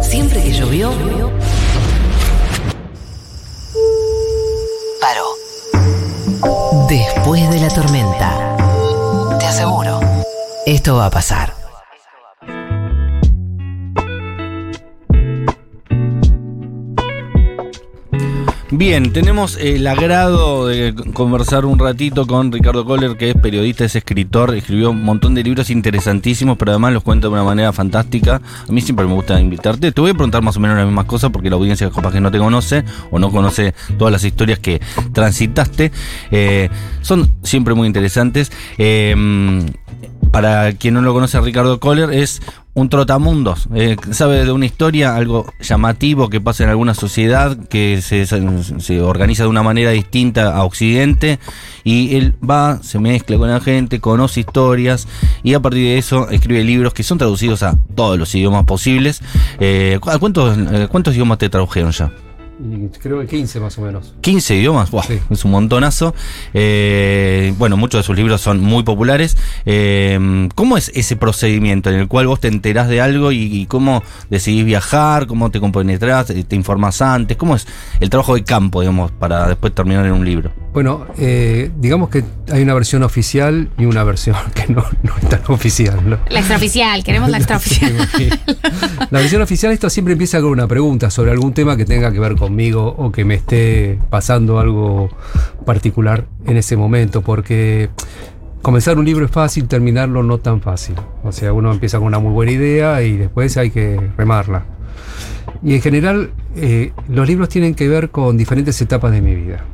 Siempre que llovió, paró. Después de la tormenta, te aseguro, esto va a pasar. Bien, tenemos el agrado de conversar un ratito con Ricardo Kohler, que es periodista, es escritor, escribió un montón de libros interesantísimos, pero además los cuenta de una manera fantástica. A mí siempre me gusta invitarte. Te voy a preguntar más o menos las mismas cosas porque la audiencia capaz que no te conoce o no conoce todas las historias que transitaste. Eh, son siempre muy interesantes. Eh, para quien no lo conoce, Ricardo Kohler es un trotamundos. Eh, sabe de una historia, algo llamativo que pasa en alguna sociedad que se, organiza de una manera distinta a Occidente y él va, se mezcla con la gente, conoce historias y a partir de eso escribe libros que son traducidos a todos los idiomas posibles. Eh, ¿cuántos, eh, ¿Cuántos idiomas te tradujeron ya? Y creo que 15 más o menos. 15 idiomas, wow, Sí. es un montonazo. Eh, bueno, muchos de sus libros son muy populares. Eh, ¿Cómo es ese procedimiento en el cual vos te enterás de algo y, y cómo decidís viajar, cómo te compenetrás, eh, te informás antes? ¿Cómo es el trabajo de campo, digamos, para después terminar en un libro? Bueno, eh, digamos que hay una versión oficial y una versión que no, no es tan oficial. ¿no? La extraoficial, queremos la extraoficial. La versión oficial esto siempre empieza con una pregunta sobre algún tema que tenga que ver conmigo o que me esté pasando algo particular en ese momento, porque comenzar un libro es fácil, terminarlo no tan fácil. O sea, uno empieza con una muy buena idea y después hay que remarla. Y en general, eh, los libros tienen que ver con diferentes etapas de mi vida.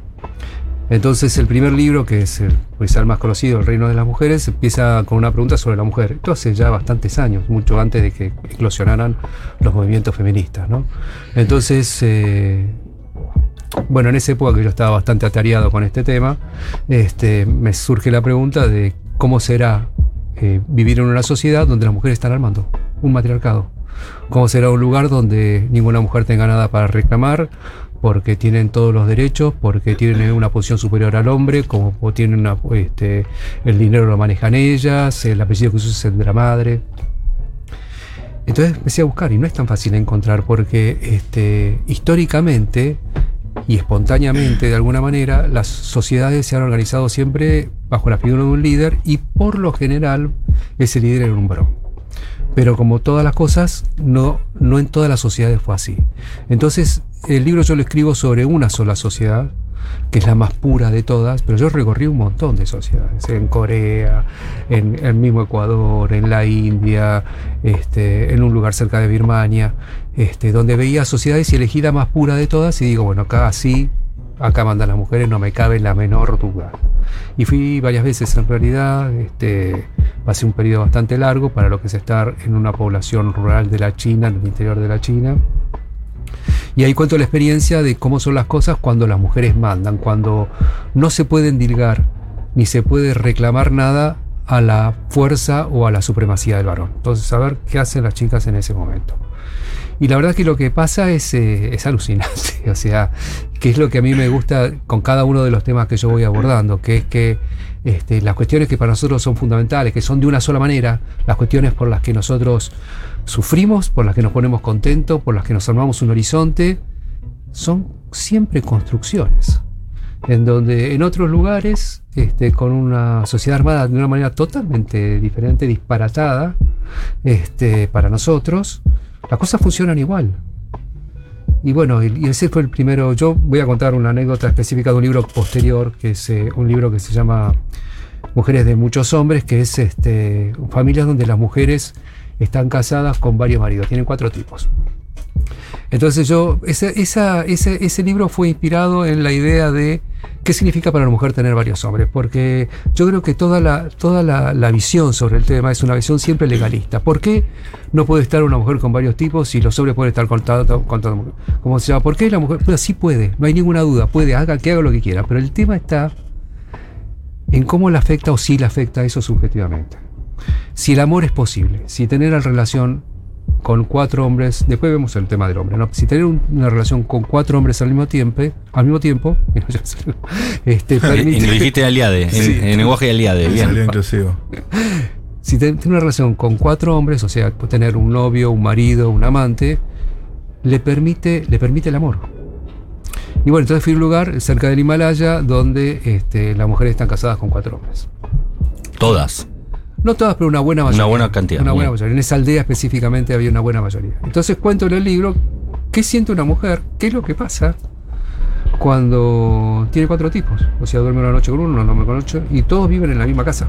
Entonces el primer libro, que es el, el más conocido, El Reino de las Mujeres, empieza con una pregunta sobre la mujer. Esto hace ya bastantes años, mucho antes de que eclosionaran los movimientos feministas. ¿no? Entonces, eh, bueno, en esa época que yo estaba bastante atareado con este tema, este, me surge la pregunta de cómo será eh, vivir en una sociedad donde las mujeres están armando un matriarcado. ¿Cómo será un lugar donde ninguna mujer tenga nada para reclamar? Porque tienen todos los derechos, porque tienen una posición superior al hombre, como tienen una, este, el dinero lo manejan ellas, el apellido que se usa es de la madre. Entonces empecé a buscar y no es tan fácil encontrar porque este, históricamente y espontáneamente de alguna manera las sociedades se han organizado siempre bajo la figura de un líder y por lo general ese líder era un varón. Pero como todas las cosas, no, no en todas las sociedades fue así. Entonces, el libro yo lo escribo sobre una sola sociedad, que es la más pura de todas, pero yo recorrí un montón de sociedades, en Corea, en el mismo Ecuador, en la India, este, en un lugar cerca de Birmania, este, donde veía sociedades y elegí la más pura de todas y digo, bueno, acá sí, acá mandan las mujeres, no me cabe la menor duda. Y fui varias veces en realidad, este, pasé un periodo bastante largo para lo que es estar en una población rural de la China, en el interior de la China. Y ahí cuento la experiencia de cómo son las cosas cuando las mujeres mandan, cuando no se puede endilgar ni se puede reclamar nada a la fuerza o a la supremacía del varón. Entonces, saber qué hacen las chicas en ese momento. Y la verdad que lo que pasa es, eh, es alucinante, o sea, que es lo que a mí me gusta con cada uno de los temas que yo voy abordando, que es que este, las cuestiones que para nosotros son fundamentales, que son de una sola manera, las cuestiones por las que nosotros sufrimos, por las que nos ponemos contentos, por las que nos armamos un horizonte, son siempre construcciones. En donde en otros lugares, este, con una sociedad armada de una manera totalmente diferente, disparatada, este, para nosotros, las cosas funcionan igual. Y bueno, y ese fue el primero. Yo voy a contar una anécdota específica de un libro posterior, que es eh, un libro que se llama Mujeres de muchos hombres, que es este, familias donde las mujeres están casadas con varios maridos, tienen cuatro tipos. Entonces yo, ese, esa- ese, ese libro fue inspirado en la idea de qué significa para la mujer tener varios hombres, porque yo creo que toda la, toda la, visión sobre el tema es una visión siempre legalista. ¿Por qué no puede estar una mujer con varios tipos y los hombres pueden estar con con? Como se llama, ¿por qué la mujer? Bueno, sí puede, no hay ninguna duda, puede, haga que haga lo que quiera, pero el tema está en cómo le afecta o si le afecta eso subjetivamente. Si el amor es posible, si tener la relación con cuatro hombres, después vemos el tema del hombre, ¿no? Si tener un- una relación con cuatro hombres al mismo tiempo, al mismo tiempo, este, En, permite- en- dijiste aliade, en, Sí. en lenguaje de aliade, bien. inclusivo. Si tiene una relación con cuatro hombres, o sea, tener un novio, un marido, un amante, le permite, le permite el amor. Y bueno, entonces fui a un lugar cerca del Himalaya donde este, las mujeres están casadas con cuatro hombres. Todas. No todas, pero una buena mayoría. Una buena cantidad, Una buena bien. mayoría. En esa aldea específicamente había una buena mayoría. Entonces cuento en el libro qué siente una mujer, qué es lo que pasa cuando tiene cuatro tipos. O sea, duerme una noche con uno, una duerme con ocho, y todos viven en la misma casa.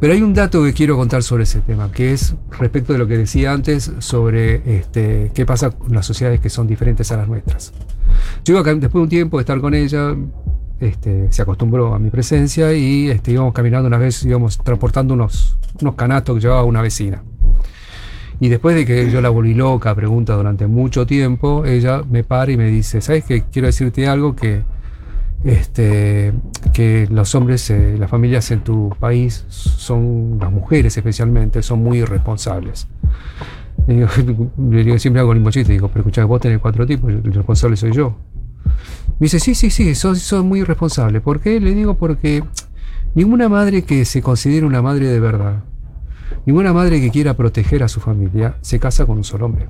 Pero hay un dato que quiero contar sobre ese tema, que es respecto de lo que decía antes sobre este, qué pasa con las sociedades que son diferentes a las nuestras. Yo iba después de un tiempo de estar con ella, este, se acostumbró a mi presencia y este, íbamos caminando una vez, íbamos transportando unos, unos canatos que llevaba una vecina. Y después de que yo la volví loca, pregunta durante mucho tiempo, ella me para y me dice, ¿sabes qué? Quiero decirte algo que, este, que los hombres, eh, las familias en tu país son, las mujeres especialmente, son muy irresponsables. Y le digo, siempre hago el mismo chiste, digo, pero escuchá, vos tenés cuatro tipos, el responsable soy yo. Me dice, sí, sí, sí, sos muy irresponsable. ¿Por qué? Le digo porque ninguna madre que se considere una madre de verdad, ninguna madre que quiera proteger a su familia, se casa con un solo hombre.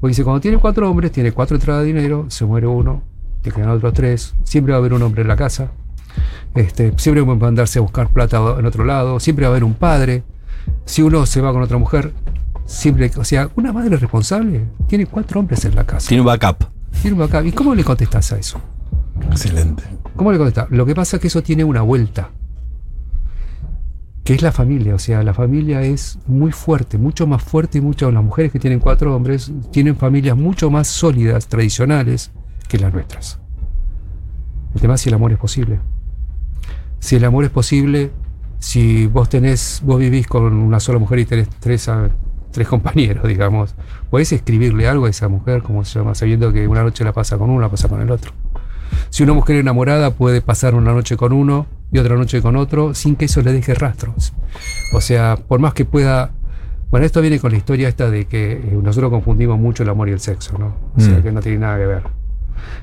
Porque dice, cuando tiene cuatro hombres, tiene cuatro entradas de dinero, se muere uno, te quedan otros tres, siempre va a haber un hombre en la casa, este, siempre va a mandarse a buscar plata en otro lado, siempre va a haber un padre, si uno se va con otra mujer, siempre, o sea, una madre responsable tiene cuatro hombres en la casa. Tiene un backup. Un backup. ¿Y cómo le contestas a eso? Excelente. ¿Cómo le contestas? Lo que pasa es que eso tiene una vuelta, que es la familia. O sea, la familia es muy fuerte, mucho más fuerte y muchas las mujeres que tienen cuatro hombres tienen familias mucho más sólidas, tradicionales, que las nuestras. El tema es si el amor es posible. Si el amor es posible, si vos tenés, vos vivís con una sola mujer y tenés tres, tres compañeros, digamos, podés escribirle algo a esa mujer, como se llama, sabiendo que una noche la pasa con uno, la pasa con el otro. Si una mujer enamorada puede pasar una noche con uno y otra noche con otro sin que eso le deje rastros. O sea, por más que pueda... Bueno, esto viene con la historia esta de que eh, nosotros confundimos mucho el amor y el sexo, ¿no? O sea, Mm. que no tiene nada que ver.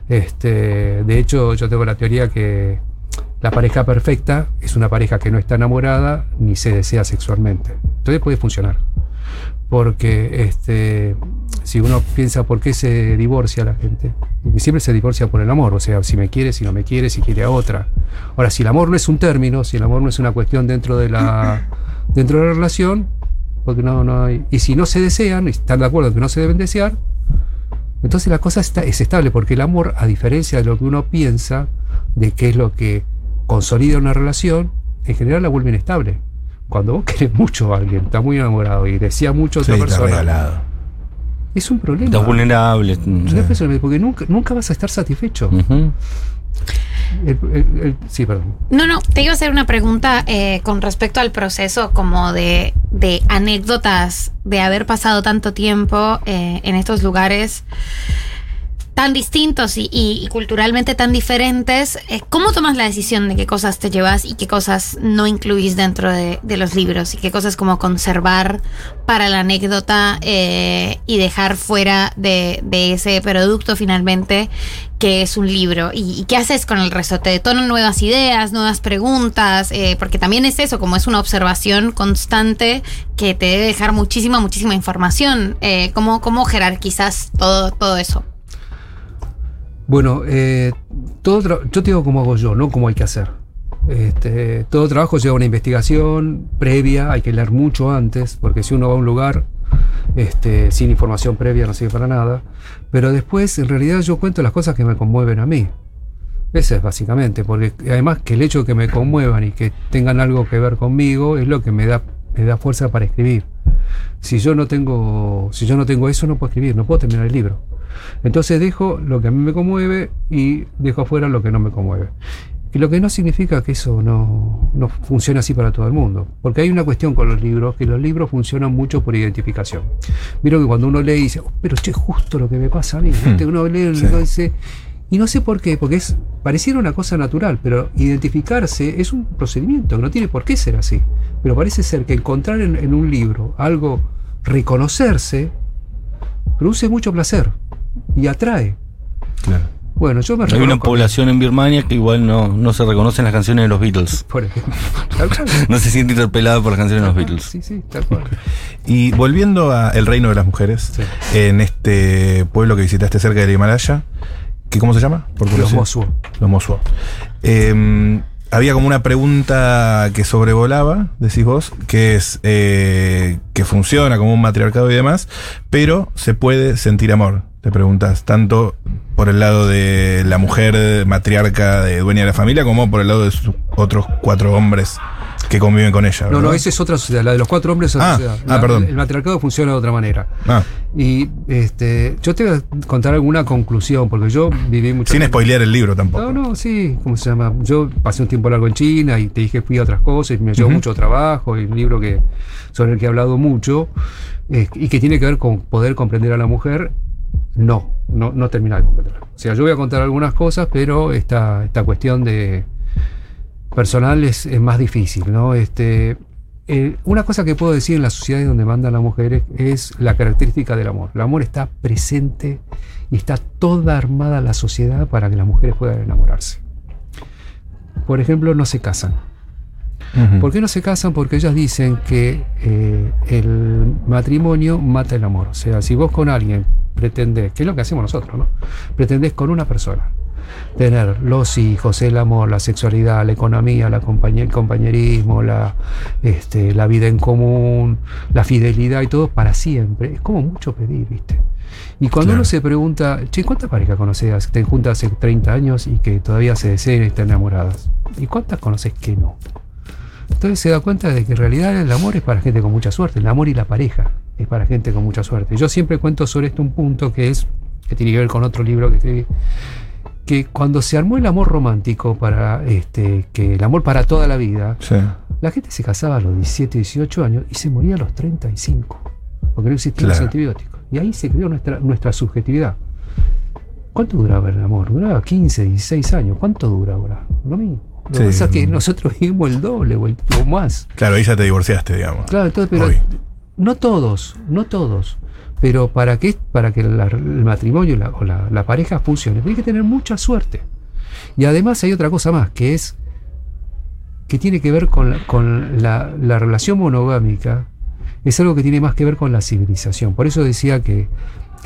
Este, de hecho, yo tengo la teoría que la pareja perfecta es una pareja que no está enamorada ni se desea sexualmente. Entonces puede funcionar. Porque este, si uno piensa por qué se divorcia la gente, siempre se divorcia por el amor, o sea, si me quiere, si no me quiere, si quiere a otra. Ahora, si el amor no es un término, si el amor no es una cuestión dentro de la, dentro de la relación, porque no, no hay, y si no se desean, y están de acuerdo que no se deben desear, entonces la cosa está, es estable, porque el amor, a diferencia de lo que uno piensa, de qué es lo que consolida una relación, en general la vuelve inestable. Cuando vos querés mucho a alguien, está muy enamorado y desea mucho a Sí, otra está persona, regalado. es un problema. Estás vulnerable. Personal, porque nunca, nunca vas a estar satisfecho. Ujú. El- el- el- sí, perdón. No, no, te iba a hacer una pregunta eh, con respecto al proceso como de, de anécdotas de haber pasado tanto tiempo eh, en estos lugares tan distintos y, culturalmente tan diferentes. eh, ¿Cómo tomas la decisión de qué cosas te llevas y qué cosas no incluís dentro de, los libros? Y qué cosas como conservar para la anécdota eh, y dejar fuera de, ese producto finalmente que es un libro. ¿Y, qué haces con el resto? ¿Te detonan nuevas ideas, nuevas preguntas? Eh, porque también es eso, como es una observación constante que te debe dejar muchísima, muchísima información. ¿cómo, ¿Cómo jerarquizas todo, todo eso? Bueno, eh, todo yo te digo cómo hago yo, no cómo hay que hacer. Este, todo trabajo lleva una investigación previa, hay que leer mucho antes, porque si uno va a un lugar este, sin información previa no sirve para nada. Pero después, en realidad, yo cuento las cosas que me conmueven a mí. Ese es básicamente, porque además que el hecho de que me conmuevan y que tengan algo que ver conmigo es lo que me da, me da fuerza para escribir. Si yo no tengo, si yo no tengo eso, no puedo escribir, no puedo terminar el libro. Entonces dejo lo que a mí me conmueve y dejo afuera lo que no me conmueve. Y lo que no significa que eso no, no funcione así para todo el mundo. Porque hay una cuestión con los libros, que los libros funcionan mucho por identificación. Vieron que cuando uno lee y dice, "Oh, pero che, justo lo que me pasa a mí. ¿viste? Uno lee el Sí. y dice, y no sé por qué, porque es pareciera una cosa natural, pero identificarse es un procedimiento, que no tiene por qué ser así. Pero parece ser que encontrar en, en un libro algo, reconocerse, produce mucho placer y atrae. Claro. Bueno, yo me Hay una población en Birmania que igual no, no se reconocen las canciones de los Beatles. Por ejemplo. Tal cual. No se siente interpelado por las canciones de los Beatles. Sí, sí, tal cual. Y volviendo a El Reino de las Mujeres, Sí. en este pueblo que visitaste cerca del Himalaya, que ¿cómo se llama? Por Los curiosidad. Mosuo. Los Mosuo. Eh, había como una pregunta que sobrevolaba, decís vos, que es eh, que funciona como un matriarcado y demás, pero se puede sentir amor. Te preguntas, tanto por el lado de la mujer matriarca de dueña de la familia, como por el lado de sus otros cuatro hombres que conviven con ella. No, no, ¿verdad? esa es otra sociedad. La de los cuatro hombres es otra Ah, sociedad. ah, perdón. El matriarcado funciona de otra manera. Ah, Y este, yo te voy a contar alguna conclusión, porque yo viví mucho sin tiempo- spoilear el libro tampoco. No, no, sí, ¿cómo se llama? Yo pasé un tiempo largo en China y te dije fui a otras cosas y me llevó Ujú. mucho trabajo y un libro que, sobre el que he hablado mucho eh, y que tiene que ver con poder comprender a la mujer. No, no, no termina de comprenderla. O sea, yo voy a contar algunas cosas, pero esta, esta cuestión de personal es, es más difícil, ¿no? Este, eh, una cosa que puedo decir en las sociedades donde mandan las mujeres es la característica del amor. El amor está presente y está toda armada la sociedad para que las mujeres puedan enamorarse. Por ejemplo, no se casan. ¿Por qué no se casan? Porque ellas dicen que eh, el matrimonio mata el amor. O sea, si vos con alguien pretendés, que es lo que hacemos nosotros, ¿no? Pretendés con una persona tener los hijos, el amor, la sexualidad, la economía, la compañe- el compañerismo, la, este, la vida en común, la fidelidad y todo para siempre. Es como mucho pedir, ¿viste? Y cuando Claro. uno se pregunta, che, ¿cuántas parejas conoces que estén juntas hace 30 años y que todavía se deseen y están enamoradas? ¿Y cuántas conoces que no? Entonces se da cuenta de que en realidad el amor es para gente con mucha suerte, el amor y la pareja es para gente con mucha suerte. Yo siempre cuento sobre esto un punto que es, que tiene que ver con otro libro que escribí, que cuando se armó el amor romántico para este, que el amor para toda la vida, Sí. la gente se casaba a los 17, 18 años y se moría a los 35, porque no existían los antibióticos. Y ahí se creó nuestra, nuestra subjetividad. ¿Cuánto duraba el amor? Duraba 15, 16 años. ¿Cuánto dura ahora? Lo mismo. Lo que Sí. pasa es que nosotros vivimos el doble o, el, o más. Claro, ahí ya te divorciaste, digamos. Claro, entonces, pero Hoy. no todos, no todos. Pero para que, para que la- el matrimonio la- o la, la pareja funcione, tiene que tener mucha suerte. Y además hay otra cosa más, que es que tiene que ver con la, con la, la relación monogámica, es algo que tiene más que ver con la civilización. Por eso decía que,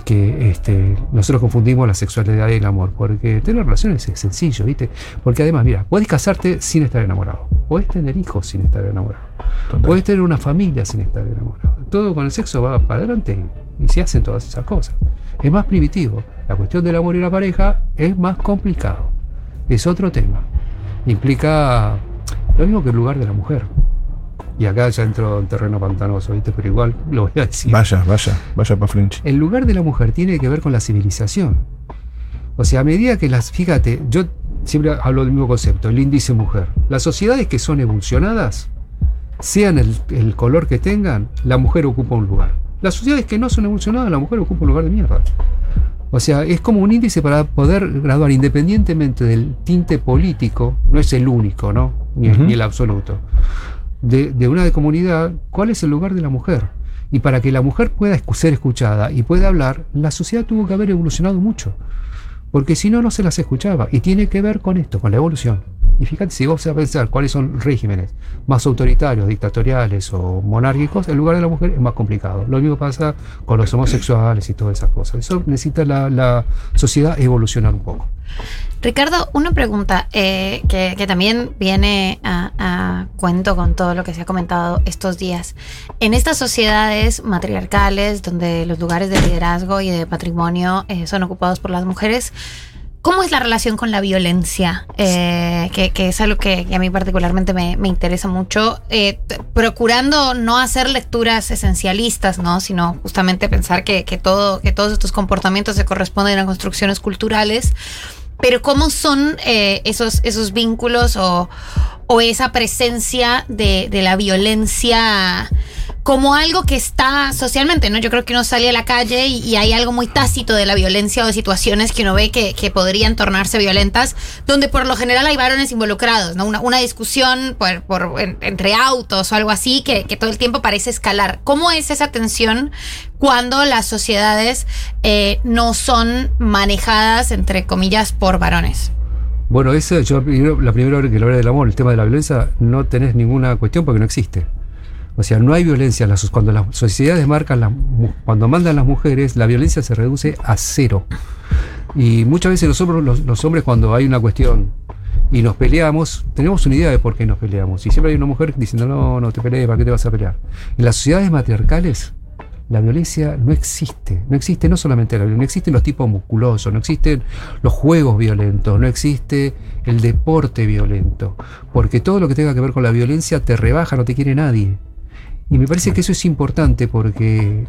que este, nosotros confundimos la sexualidad y el amor, porque tener relaciones es sencillo, ¿viste? Porque además, mira, puedes casarte sin estar enamorado, puedes tener hijos sin estar enamorado, Total. puedes tener una familia sin estar enamorado. Todo con el sexo va para adelante y se hacen todas esas cosas. Es más primitivo. La cuestión del amor y la pareja es más complicado. Es otro tema. Implica lo mismo que el lugar de la mujer. Y acá ya entro en terreno pantanoso, ¿viste? Pero igual lo voy a decir. Vaya, vaya, vaya para Fringe. El lugar de la mujer tiene que ver con la civilización. O sea, a medida que las. Fíjate, yo siempre hablo del mismo concepto, el índice mujer. Las sociedades que son evolucionadas, sean el, el color que tengan, la mujer ocupa un lugar. Las sociedades que no son evolucionadas, la mujer ocupa un lugar de mierda. O sea, es como un índice para poder graduar independientemente del tinte político, no es el único, ¿no? Ni, el- Ujú. ni el absoluto. De, de una comunidad, ¿cuál es el lugar de la mujer? Y para que la mujer pueda ser escuchada y pueda hablar, la sociedad tuvo que haber evolucionado mucho. Porque si no, no se las escuchaba. Y tiene que ver con esto, con la evolución. Y fíjate, si vos vas a pensar cuáles son regímenes más autoritarios, dictatoriales o monárquicos, el lugar de la mujer es más complicado. Lo mismo pasa con los homosexuales y todas esas cosas. Eso necesita la, la sociedad evolucionar un poco. Ricardo, una pregunta eh, que, también viene a, cuento con todo lo que se ha comentado estos días. En estas sociedades matriarcales, donde los lugares de liderazgo y de patrimonio eh, son ocupados por las mujeres, ¿cómo es la relación con la violencia? Eh, que, que es algo que, a mí particularmente me, interesa mucho, procurando no hacer lecturas esencialistas, ¿no? sino justamente pensar que, todo, que todos estos comportamientos se corresponden a construcciones culturales. Pero cómo son eh, esos, esos vínculos o, o esa presencia de, de la violencia como algo que está socialmente, ¿no? Yo creo que uno sale a la calle y, hay algo muy tácito de la violencia o de situaciones que uno ve que, que podrían tornarse violentas, donde por lo general hay varones involucrados, ¿no? Una, una discusión por, por- en- entre autos o algo así que, que todo el tiempo parece escalar. ¿Cómo es esa tensión cuando las sociedades eh, no son manejadas, entre comillas, por varones? Bueno, eso, yo la primera vez que lo hablé del amor, el tema de la violencia, no tenés ninguna cuestión porque no existe. O sea, no hay violencia. cuando las sociedades marcan, las cuando mandan las mujeres, la violencia se reduce a cero. Y muchas veces nosotros, los, los hombres, cuando hay una cuestión y nos peleamos, tenemos una idea de por qué nos peleamos. Y siempre hay una mujer diciendo, no, no te pelees, ¿para qué te vas a pelear? En las sociedades matriarcales, la violencia no existe. No existe no solamente la violencia, no existen los tipos musculosos, no existen los juegos violentos, no existe el deporte violento. Porque todo lo que tenga que ver con la violencia te rebaja, no te quiere nadie. Y me parece que eso es importante porque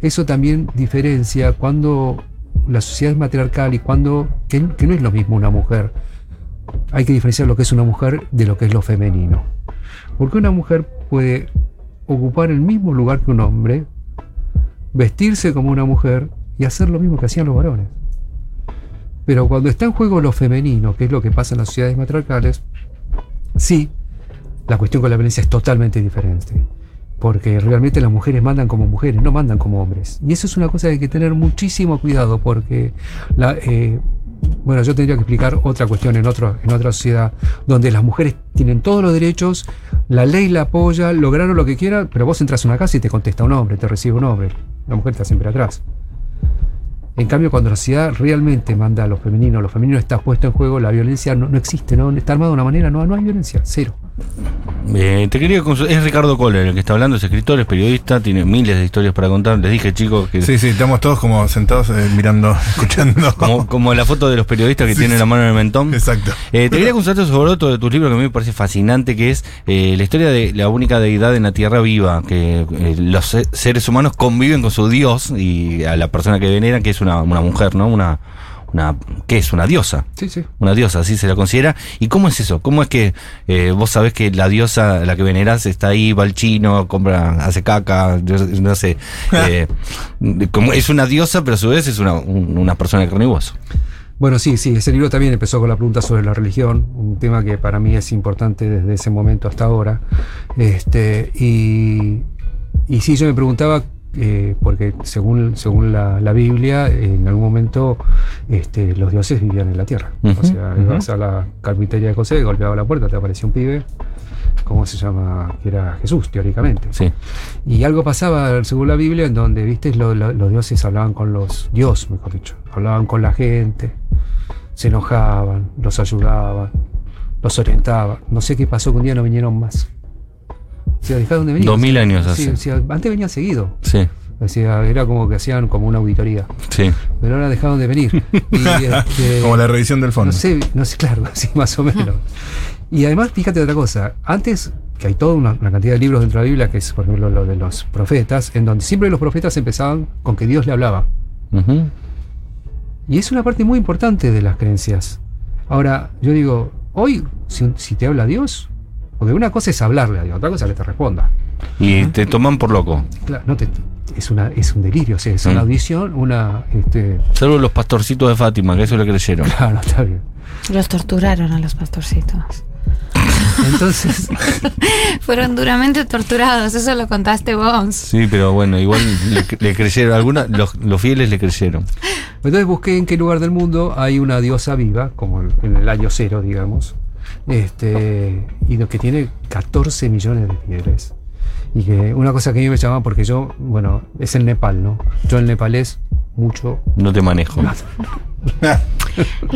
eso también diferencia cuando la sociedad es matriarcal y cuando, que, que no es lo mismo una mujer. Hay que diferenciar lo que es una mujer de lo que es lo femenino. Porque una mujer puede ocupar el mismo lugar que un hombre, vestirse como una mujer y hacer lo mismo que hacían los varones. Pero cuando está en juego lo femenino, que es lo que pasa en las sociedades matriarcales, sí, la cuestión con la violencia es totalmente diferente. Porque realmente las mujeres mandan como mujeres, no mandan como hombres. Y eso es una cosa que hay que tener muchísimo cuidado porque, la, eh, bueno, yo tendría que explicar otra cuestión en, otro, en otra sociedad donde las mujeres tienen todos los derechos, la ley la apoya, lograron lo que quieran, pero vos entras a una casa y te contesta un hombre, te recibe un hombre. La mujer está siempre atrás. En cambio, cuando la sociedad realmente manda a lo femenino, lo femenino está puesto en juego, la violencia no, no existe, no está armada de una manera, no, no hay violencia, cero. Eh, te quería es Ricardo Kohler el que está hablando, es escritor, es periodista, tiene miles de historias para contar. Les dije, chicos, que Sí, sí, estamos todos como sentados eh, mirando, escuchando. como, como la foto de los periodistas que Sí, tienen sí. la mano en el mentón. Exacto. Eh, te quería consultar sobre otro de tus libros que a mí me parece fascinante, que es eh, la historia de la única deidad en la tierra viva, que eh, los se- seres humanos conviven con su dios y a la persona que veneran, que es una, una mujer, ¿no? Una, una, ¿qué es? Una diosa. Sí, sí. Una diosa, así se la considera. ¿Y cómo es eso? ¿Cómo es que eh, vos sabés que la diosa, la que venerás, está ahí, va al chino, compra, hace caca, no sé. eh, como es una diosa, pero a su vez es una, un- una persona de carne y hueso. Bueno, sí, sí, ese libro también empezó con la pregunta sobre la religión, un tema que para mí es importante desde ese momento hasta ahora. Este, y, y sí, yo me preguntaba, eh, porque según, según la, la Biblia, en algún momento este, los dioses vivían en la tierra. O sea, ujú. ibas a la carpintería de José, golpeaba la puerta, te aparecía un pibe, ¿cómo se llama? Que era Jesús, teóricamente. Sí. Y algo pasaba, según la Biblia, en donde, viste, Lo- lo- los dioses hablaban con los, Dios, mejor dicho, hablaban con la gente, se enojaban, los ayudaban, los orientaban. No sé qué pasó, que un día no vinieron más. O sea, dejaron de venir. Dos mil años Sí, hace. o sea, antes venían seguido. Sí, O sea, era como que hacían como una auditoría. sí. Pero ahora dejaron de venir. Y, este, como la revisión del fondo. no sé, no sé, claro, sí, más o menos. Y además, fíjate otra cosa. Antes, que hay toda una, una cantidad de libros dentro de la Biblia, que es, por ejemplo, lo de los profetas, en donde siempre los profetas empezaban con que Dios le hablaba. Y es una parte muy importante de las creencias. Ahora, yo digo, hoy, si, si te habla Dios, porque una cosa es hablarle a Dios, otra cosa es que te responda. Y te toman por loco. Claro, no te, es, una, es un delirio, o sea, es una Mm. audición, una... Este, Salvo los pastorcitos de Fátima, que eso le creyeron. claro, está bien. Los torturaron a los pastorcitos. Entonces, Fueron duramente torturados, eso lo contaste vos. Sí, pero bueno, igual le, le creyeron. Algunas, los, los fieles le creyeron. Entonces busqué en qué lugar del mundo hay una diosa viva, como en el año cero, digamos, este, y lo que tiene 14 millones de fieles. Y que una cosa que a mí me llama, porque yo, bueno, es el Nepal, ¿no? Yo el nepalés mucho. No te manejo. Lo,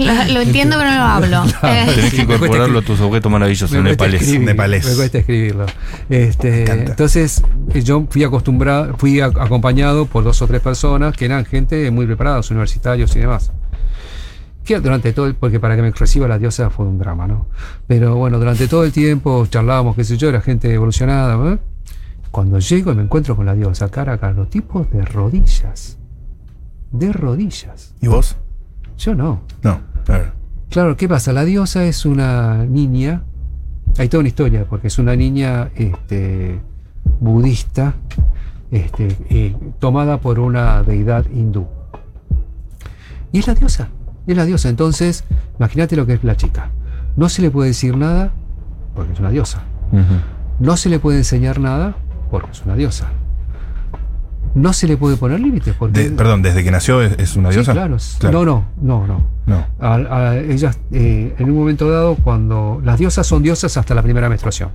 lo entiendo, pero no lo hablo. Eh, Tenés que Sí, me cuesta incorporarlo a tus objetos maravillosos nepales. escribir, Nepalés. Me cuesta escribirlo. Este, entonces, yo fui acostumbrado, fui a- acompañado por dos o tres personas que eran gente muy preparada, universitarios y demás. Que durante todo el, porque para que me reciba la diosa fue un drama, ¿no? Pero bueno, durante todo el tiempo charlábamos, qué sé yo, era gente evolucionada, ¿no? Cuando llego y me encuentro con la diosa cara a cara, los tipos de rodillas. De rodillas. ¿Y vos? Yo no. No. Ver. Claro, ¿qué pasa? La diosa es una niña hay toda una historia, porque es una niña este, budista este, eh, tomada por una deidad hindú. Y es la diosa, es la diosa. Entonces, imagínate lo que es la chica. No se le puede decir nada porque es una diosa. No se le puede enseñar nada porque es una diosa. No se le puede poner límites porque... De- perdón, desde que nació es, es una Sí, diosa. claro. Claro. No, no, no, no. No. A- a- ellas, eh, en un momento dado, cuando las diosas son diosas hasta la primera menstruación.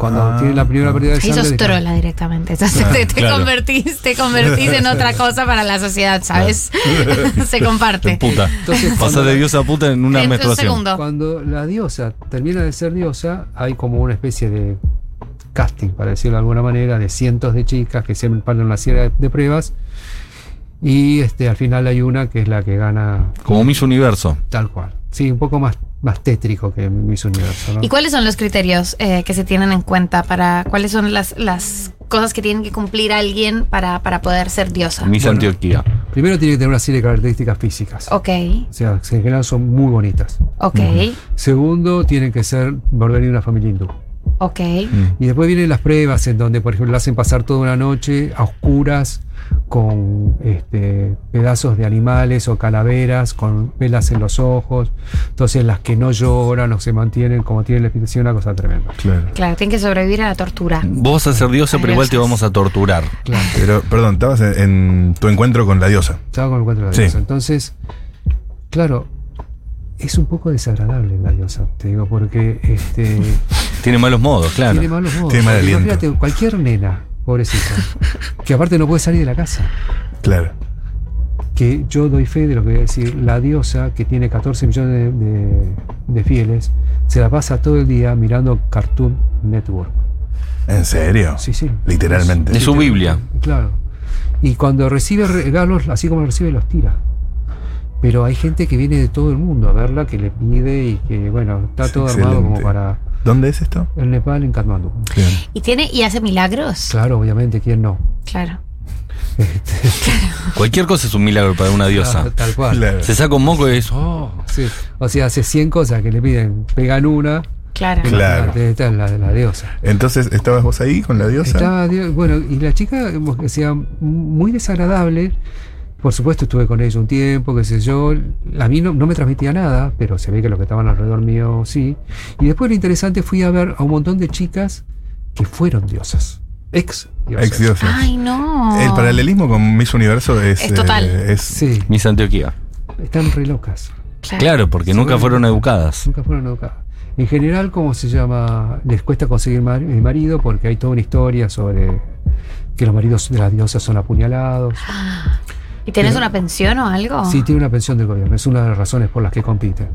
Cuando Ah, tienen la primera pérdida de Ahí sangre. sos de- trola directamente. Entonces te, te claro. convertís, te convertís en otra cosa para la sociedad, ¿sabes? Se comparte. Puta. Entonces, Pasa de diosa a puta en una un menstruación. segundo. Cuando la diosa termina de ser diosa, hay como una especie de casting, para decirlo de alguna manera, de cientos de chicas que se pasan una serie de, de pruebas. Y este, al final hay una que es la que gana Como Miss Universo. tal cual. Sí, un poco más, más tétrico que Miss Universo. ¿no? ¿Y cuáles son los criterios eh, que se tienen en cuenta para cuáles son las, las cosas que tienen que cumplir alguien para, para poder ser diosa? Miss Bueno. Antioquía. Primero tiene que tener una serie de características físicas. Ok, O sea, en general son muy bonitas. ok, Segundo, tienen que ser volver de una familia hindú. Ok. Y después vienen las pruebas en donde, por ejemplo, la hacen pasar toda una noche a oscuras con este, pedazos de animales o calaveras, con velas en los ojos. Entonces, las que no lloran o se mantienen como tienen la explicación, una cosa tremenda. Claro. Claro, tienen que sobrevivir a la tortura. Vos vas a ser diosa, pero igual te vamos a torturar. Claro. Pero, perdón, estabas en, en tu encuentro con la diosa. Estaba con el cuento de la Sí. diosa. Entonces, claro, es un poco desagradable la diosa, te digo, porque este, Tiene malos modos, claro. tiene malos modos. Tiene mal aliento. Imagínate, cualquier nena, pobrecita, que aparte no puede salir de la casa. Claro. que yo doy fe de lo que voy a decir, la diosa que tiene 14 millones de, de- de fieles, se la pasa todo el día mirando Cartoon Network. ¿En serio? Sí, sí. Literalmente. Es su Biblia. Claro. Y cuando recibe regalos, así como los recibe, los tira. Pero hay gente que viene de todo el mundo a verla, que le pide y que, bueno, está Es todo armado como para ¿Dónde es esto? el Nepal en Katmandú. Bien. ¿Y tiene y hace milagros? Claro, obviamente, ¿quién no? Claro. Cualquier cosa es un milagro para una diosa. Ah, Tal cual. Claro. Se saca un moco y es. Oh. Sí. O sea, hace 100 cosas que le piden, pegan una, Claro. Claro. esta es la la diosa. Entonces, ¿estabas vos ahí con la diosa? Estaba, bueno, y la chica, sea muy desagradable. Por supuesto, estuve con ella un tiempo, qué sé yo. A mí no, no me transmitía nada, pero se ve que los que estaban alrededor mío sí. Y después lo interesante fui a ver a un montón de chicas que fueron diosas. Ex diosas. Ex diosa. Ay, no. El paralelismo con Miss Universo es. Es total. eh, es- Sí, Miss Antioquía. están re locas. Claro, porque nunca fueron educadas. Nunca fueron educadas. En general, como se llama? Les cuesta conseguir mar- eh, marido porque hay toda una historia sobre que los maridos de las diosas son apuñalados. ¿Y tenés Pero- una pensión o algo? Sí, tiene una pensión del gobierno, es una de las razones por las que compite.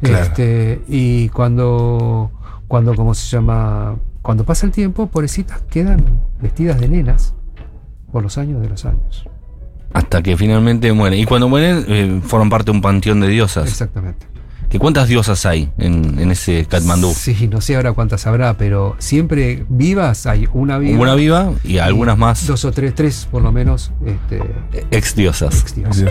Claro. Este, y cuando, cuando, ¿cómo se llama? Cuando pasa el tiempo, pobrecitas quedan vestidas de nenas por los años de los años. Hasta que finalmente mueren. Y cuando mueren, eh, forman parte de un panteón de diosas. Exactamente. ¿Que ¿Cuántas diosas hay en, en ese Katmandú? Sí, no sé ahora cuántas habrá, pero siempre vivas hay una viva. Una viva y algunas más Dos o tres, tres por lo menos. Este, ex diosas. ex diosas.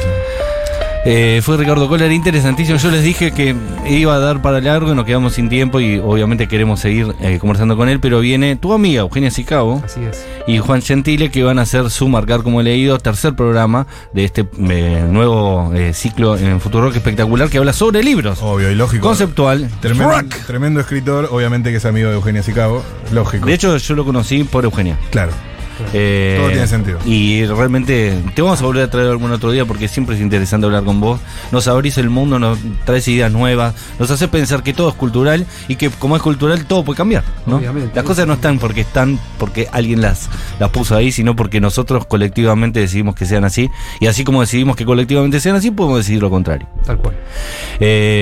Eh, fue Ricardo Coller, interesantísimo. Yo les dije que iba a dar para largo y nos quedamos sin tiempo y obviamente queremos seguir eh, conversando con él, pero viene tu amiga Eugenia Sicabo Así es. y Juan Gentile que van a hacer su Marcar como he leído, tercer programa de este eh, nuevo eh, ciclo en Futuro Rock espectacular que habla sobre libros. Obvio y lógico. Conceptual. Tremendo, Rock. tremendo escritor, obviamente que es amigo de Eugenia Sicabo. Lógico. De hecho, yo lo conocí por Eugenia. claro. Eh, Todo tiene sentido. Y realmente te vamos a volver a traer algún otro día porque siempre es interesante hablar con vos. Nos abrís el mundo, nos traes ideas nuevas, nos haces pensar que todo es cultural y que como es cultural todo puede cambiar. ¿no? Obviamente. Las cosas no están porque están porque alguien las, las puso ahí, sino porque nosotros colectivamente decidimos que sean así. Y así como decidimos que colectivamente sean así, podemos decidir lo contrario. Tal cual. Eh,